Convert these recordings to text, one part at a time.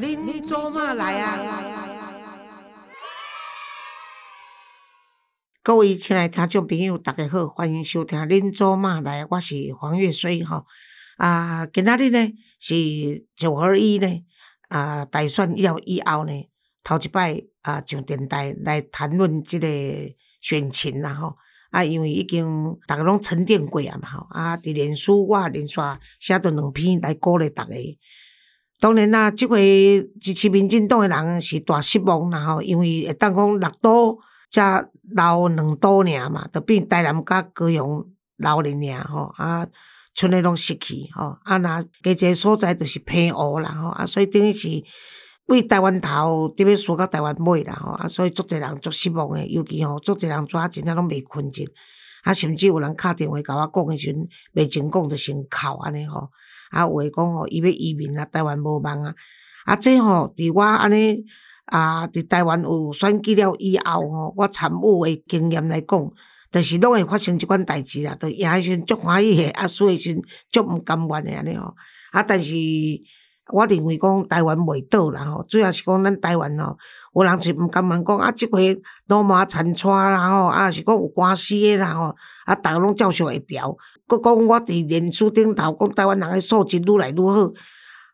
恁做嘛来啊？各位亲爱听众朋友，大家好，欢迎收听《恁做嘛来》，我是黄月水吼。啊，今仔日呢是九合一呢，啊，大选了以后呢，头一摆啊上电台来谈论即个选情啦吼。啊，因为已经逐个拢沉淀过啊嘛吼，啊，伫脸书我连续写着两篇来鼓励逐个。当然啦，即回支持民进党诶人是大失望啦吼，因为会当讲六都才留两都尔嘛，着变台南甲高雄留咧尔吼，啊，剩诶拢失去吼，啊，若加一个所在着是偏乌啦吼，啊，所以等于是为台湾头伫要输到台湾尾啦吼，啊，所以足侪人足失望诶，尤其吼足侪人抓真正拢袂困真，啊，甚至有人敲电话甲我讲诶时阵，袂真讲着先哭安尼吼。啊，有诶讲吼，伊要移民啊，台湾无望啊！啊，这吼，伫我安尼啊，伫台湾有选举了以后吼，我参悟诶经验来讲，着是拢会发生即款代志啦。着赢诶时阵足欢喜诶，啊输诶时阵足毋甘愿诶安尼吼。啊，但是我认为讲台湾袂倒啦吼，主要是讲咱台湾吼，有人是毋甘愿讲啊，即回罗马残喘啦吼，啊是讲有官司诶啦吼，啊，逐个拢照常会调。佮讲我伫脸书顶头讲台湾人诶素质愈来愈好，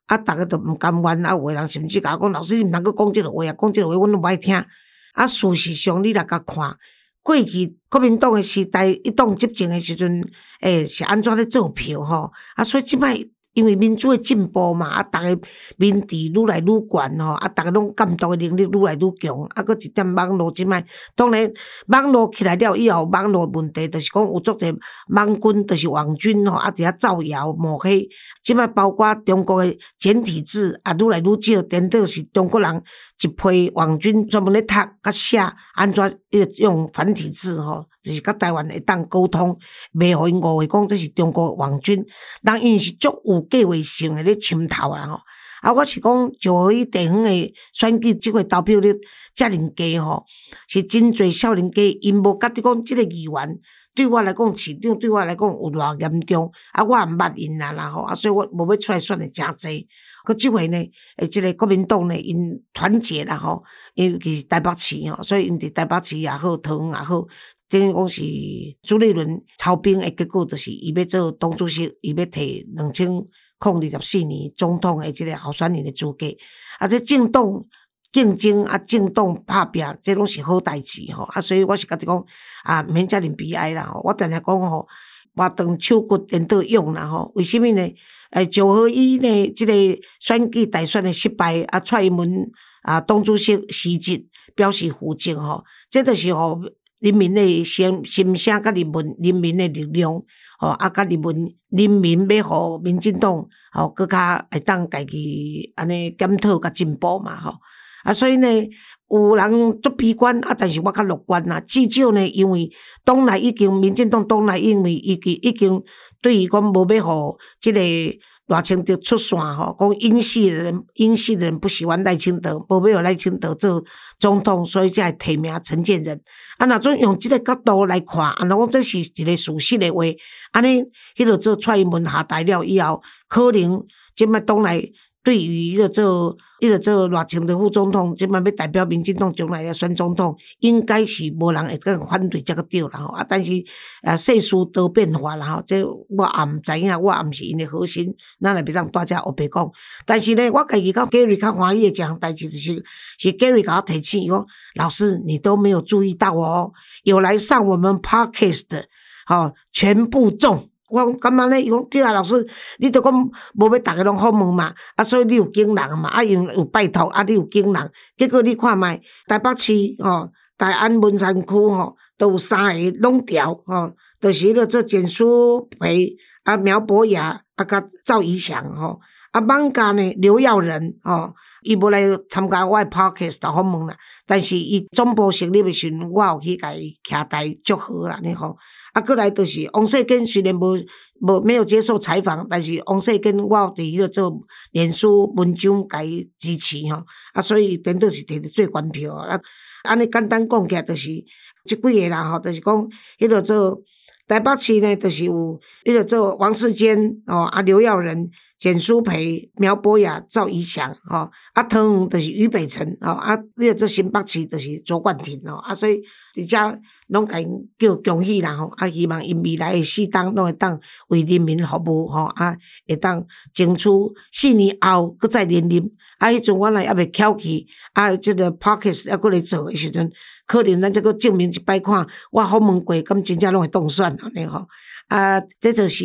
啊，逐个都毋甘愿，啊，有诶人甚至甲我讲老师，你毋通佮讲即个话啊，讲即个话，阮都无爱听。啊，事实上你来甲看，过去国民党诶时代一党执政诶时阵，诶，是安怎咧做票吼？啊，所以即摆。因为民主诶进步嘛，啊，逐个民智愈来愈悬吼，啊，逐个拢监督诶能力愈来愈强，啊，搁一点网络即摆，当然网络起来了以后，网络问题就是讲有足侪网军，就是网军吼，啊，伫遐造谣抹黑，即摆包括中国诶简体字啊，愈来愈少，颠倒是中国人一批网军专门咧读甲写，安怎用繁体字吼。就是甲台湾会当沟通，袂互因误会讲这是中国网军，人因是足有计划性诶咧渗透啦吼。啊，我是讲就合伊地方诶选举即个投票率遮尔低吼，是真侪少年家因无甲你讲即个议员对我来讲市长对我来讲有偌严重，啊，我也毋捌因啦啦吼，啊，所以我无要出来选诶诚济。佮即回呢，诶，即个国民党呢，因团结啦吼，因其台北市吼，所以因伫台北市也好，台湾也好。等于讲是朱立伦操兵诶结果，就是伊要做党主席，伊要摕两千零二十四年总统诶即个候选人诶资格。啊，这政党竞争啊，政党拍拼，这拢是好代志吼。啊，所以我是甲你讲啊，免遮尔悲哀啦。吼，我定定讲吼，活动手骨颠倒用啦吼。为什么呢？诶，九合一呢？即个选举大选诶失败，啊，蔡英文啊，党主席辞职表示负责吼。这著是吼。人民的心心声，甲人民人民的力量，吼啊，甲人民人民要互民进党，吼更较会当家己安尼检讨甲进步嘛，吼啊，所以呢，有人做悲观啊，但是我较乐观啦。至少呢，因为党内已经民进党党内因为已经已经对于讲无要互即个。赖清德出线吼，讲英系人英系人不喜欢赖清德，无要互赖清德做总统，所以才会提名陈建仁。啊，若种用即个角度来看，啊，若讲这是一个事实的话，安尼，迄个做蔡英文下台了以后，可能即摆党内。对于迄个做，迄个做赖清德副总统，即摆要代表民进党将来要选总统，应该是无人会个反对这个对啦吼。啊，但是啊，世事多变化啦吼，这我也毋知影，我也毋是因的核心，咱也别让大家黑白讲。但是呢，我家己甲 Gary 较欢喜的一项代志就是，是 Gary 甲我提醒伊讲，老师你都没有注意到哦，有来上我们 Podcast 的，吼，全部中。我感觉呢？伊讲对啊，老师，你都讲无要逐个拢好问嘛，啊，所以你有经人嘛，啊，因有拜托，啊，你有经人，结果你看卖台北市吼，大安文山区吼，都有三个拢调吼，就是迄个做简书培啊，苗博雅啊，甲赵怡翔吼，啊，网家呢刘耀仁吼，伊无来参加我诶 podcast 访问啦，但是伊总部成立诶时阵，我有去甲伊徛台祝贺啦，你吼。啊，过来就是王世坚，虽然无无没有接受采访，但是王世坚我有伫迄个做脸书文章甲伊支持吼，啊，所以顶倒是摕着最关票啊。安尼简单讲起来，就是即几个人吼，就是讲迄个做台北市呢，就是有迄个做王世坚哦，啊刘耀仁、简书培、苗博雅、赵怡翔哦，啊汤圆就是俞北辰哦，啊迄个做新北市就是卓冠廷哦，啊所以伫遮拢甲因叫恭喜啦吼，啊希望因未来诶四当拢会当为人民服务吼，啊会当争取四年后搁再连任。啊，迄阵我若还未翘起，啊，即个 pockets 还搁来做诶时阵，可能咱则搁证明一摆看，我好问过，咁真正拢会当选安尼吼。啊，这就是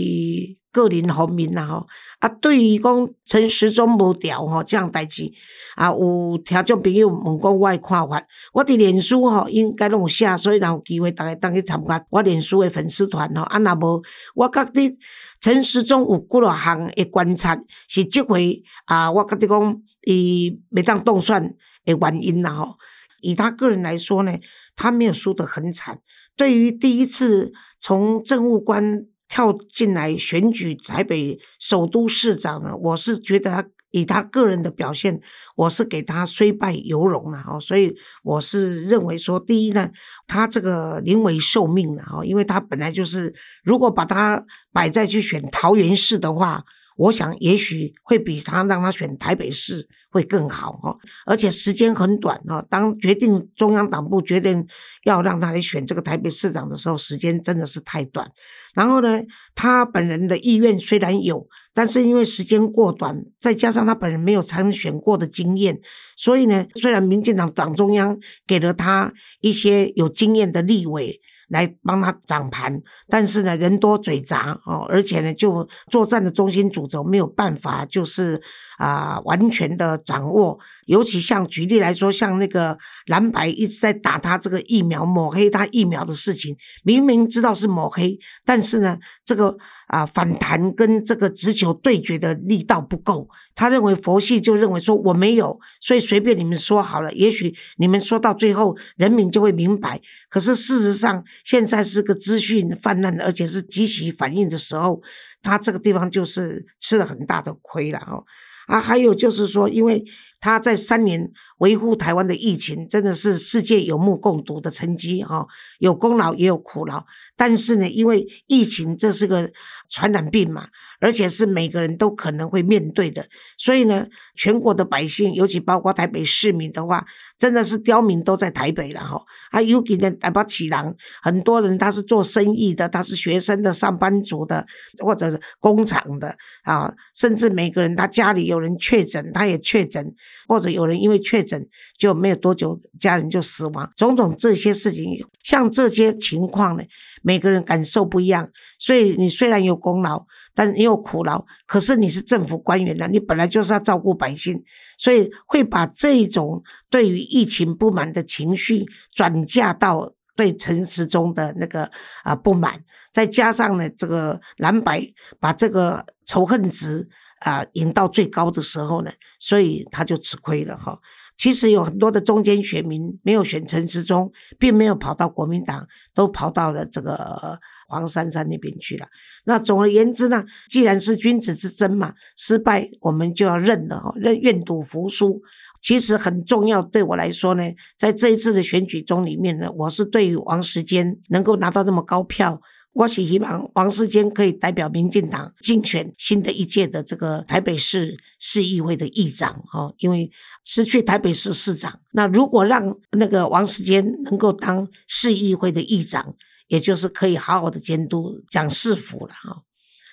个人方面啦吼。啊，对于讲陈时中无调吼，这样代志，啊，有听众朋友问讲我诶看法，我伫脸书吼应该拢有写，所以若有机会逐个当去参加我脸书诶粉丝团吼。啊，若无，我觉得陈时中有几落项诶观察，是即回啊，我觉得讲。伊未当动算诶原因啦吼，以他个人来说呢，他没有输得很惨。对于第一次从政务官跳进来选举台北首都市长呢，我是觉得以他个人的表现，我是给他虽败犹荣了哈。所以我是认为说，第一呢，他这个临危受命了哈，因为他本来就是如果把他摆在去选桃园市的话。我想，也许会比他让他选台北市会更好哈，而且时间很短哈。当决定中央党部决定要让他来选这个台北市长的时候，时间真的是太短。然后呢，他本人的意愿虽然有，但是因为时间过短，再加上他本人没有参选过的经验，所以呢，虽然民进党党中央给了他一些有经验的立委。来帮他掌盘，但是呢，人多嘴杂哦，而且呢，就作战的中心主轴没有办法，就是啊，完全的掌握。尤其像举例来说，像那个蓝白一直在打他这个疫苗抹黑他疫苗的事情，明明知道是抹黑，但是呢，这个啊反弹跟这个直球对决的力道不够。他认为佛系就认为说我没有，所以随便你们说好了，也许你们说到最后人民就会明白。可是事实上，现在是个资讯泛滥，而且是积极反应的时候，他这个地方就是吃了很大的亏了哦。啊，还有就是说，因为他在三年维护台湾的疫情，真的是世界有目共睹的成绩哈，有功劳也有苦劳。但是呢，因为疫情这是个传染病嘛。而且是每个人都可能会面对的，所以呢，全国的百姓，尤其包括台北市民的话，真的是刁民都在台北了哈。啊，尤其呢，台北起人，很多人他是做生意的，他是学生的、上班族的，或者是工厂的啊，甚至每个人他家里有人确诊，他也确诊，或者有人因为确诊就没有多久家人就死亡，种种这些事情，像这些情况呢，每个人感受不一样，所以你虽然有功劳。但也有苦劳，可是你是政府官员呢，你本来就是要照顾百姓，所以会把这种对于疫情不满的情绪转嫁到对陈时中的那个啊不满，再加上呢这个蓝白把这个仇恨值啊引到最高的时候呢，所以他就吃亏了哈。其实有很多的中间选民没有选陈时中，并没有跑到国民党，都跑到了这个。黄珊珊那边去了。那总而言之呢，既然是君子之争嘛，失败我们就要认了哈，认愿赌服输。其实很重要，对我来说呢，在这一次的选举中里面呢，我是对于王世坚能够拿到这么高票，我是希望王世坚可以代表民进党竞选新的一届的这个台北市市议会的议长哈，因为失去台北市市长，那如果让那个王世坚能够当市议会的议长。也就是可以好好的监督蒋市府了哈。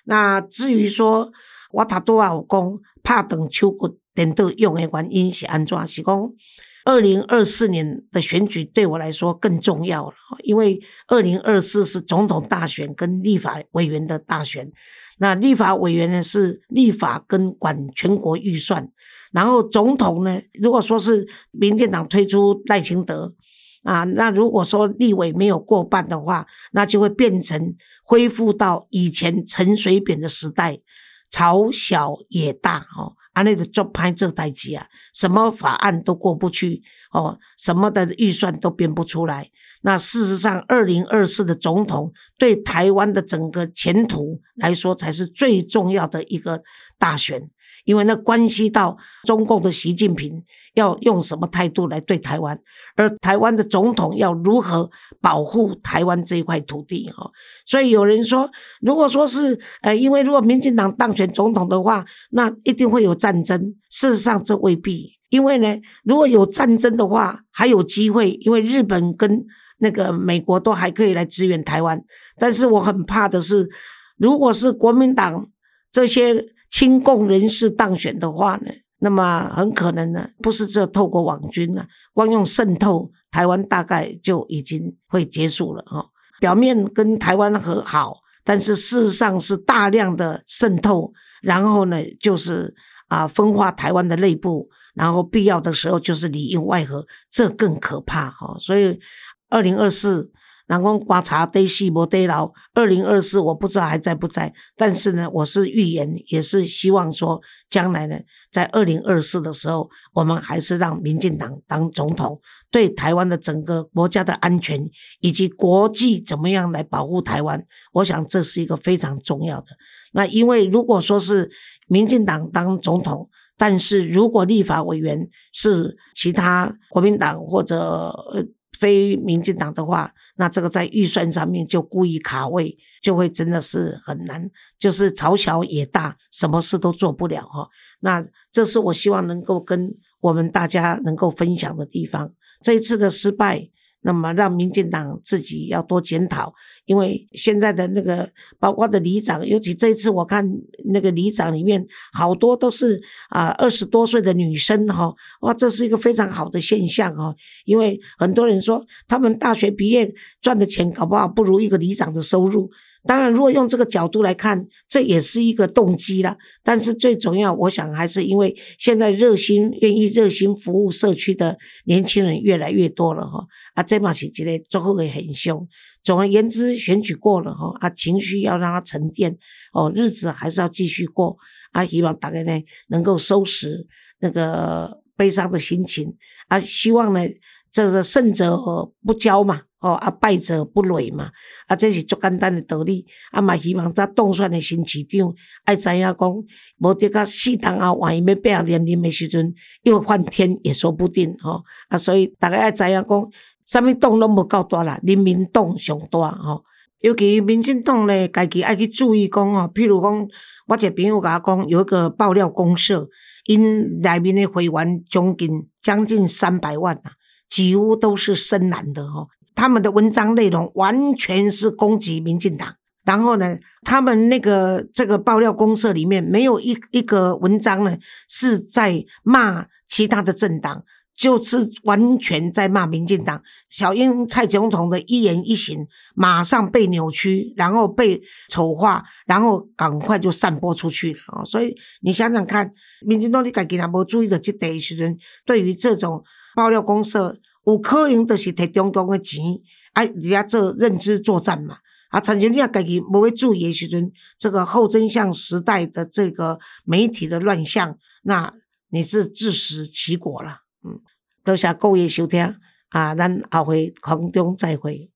那至于说我他多少讲怕等秋骨等到用的原因是安怎？是讲二零二四年的选举对我来说更重要了，因为二零二四是总统大选跟立法委员的大选。那立法委员呢是立法跟管全国预算，然后总统呢，如果说是民进党推出赖清德。啊，那如果说立委没有过半的话，那就会变成恢复到以前陈水扁的时代，朝小也大哦，啊那个做拍这代机啊，什么法案都过不去哦，什么的预算都编不出来。那事实上，二零二四的总统对台湾的整个前途来说，才是最重要的一个大选。因为那关系到中共的习近平要用什么态度来对台湾，而台湾的总统要如何保护台湾这一块土地哈。所以有人说，如果说是呃，因为如果民进党当选总统的话，那一定会有战争。事实上，这未必，因为呢，如果有战争的话，还有机会，因为日本跟那个美国都还可以来支援台湾。但是我很怕的是，如果是国民党这些。亲共人士当选的话呢，那么很可能呢，不是这透过网军呢，光用渗透台湾，大概就已经会结束了哈。表面跟台湾和好，但是事实上是大量的渗透，然后呢，就是啊分化台湾的内部，然后必要的时候就是里应外合，这更可怕哈。所以二零二四。南光观察得细不得牢，二零二四我不知道还在不在，但是呢，我是预言，也是希望说，将来呢，在二零二四的时候，我们还是让民进党当总统，对台湾的整个国家的安全以及国际怎么样来保护台湾，我想这是一个非常重要的。那因为如果说是民进党当总统，但是如果立法委员是其他国民党或者非民进党的话，那这个在预算上面就故意卡位，就会真的是很难，就是朝小也大，什么事都做不了哈。那这是我希望能够跟我们大家能够分享的地方。这一次的失败。那么让民进党自己要多检讨，因为现在的那个包括的里长，尤其这一次我看那个里长里面好多都是啊二十多岁的女生哈，哇，这是一个非常好的现象哈，因为很多人说他们大学毕业赚的钱搞不好不如一个里长的收入。当然，如果用这个角度来看，这也是一个动机啦。但是最重要，我想还是因为现在热心、愿意热心服务社区的年轻人越来越多了哈。啊，这嘛是一个最后会很凶。总而言之，选举过了哈，啊，情绪要让它沉淀哦，日子还是要继续过。啊，希望大家呢能够收拾那个悲伤的心情。啊，希望呢，这个胜者不骄嘛。哦，啊，败者不馁嘛，啊，这是足简单的道理。啊，嘛希望咱当选的新市长爱知影讲，无得个四当啊万一要变年龄的时阵，又换天也说不定吼。啊，所以大家爱知影讲，啥物党拢无够大啦，人民党上大吼。尤其民进党咧，家己爱去注意讲哦，譬如讲，我一个朋友甲我讲，有一个爆料公社，因内面的会员将近将近三百万啊，几乎都是深蓝的吼。他们的文章内容完全是攻击民进党，然后呢，他们那个这个爆料公社里面没有一一个文章呢是在骂其他的政党，就是完全在骂民进党。小英蔡总统的一言一行马上被扭曲，然后被丑化，然后赶快就散播出去了！所以你想想看，民进党你家己若无注意的这代时阵，对于这种爆料公社。有可能就是摕中共的钱，啊，人家做认知作战嘛，啊，产生你啊，家己无要注意的时阵，这个后真相时代的这个媒体的乱象，那你是自食其果了，嗯，多谢各位收听，啊，咱后回空中再会。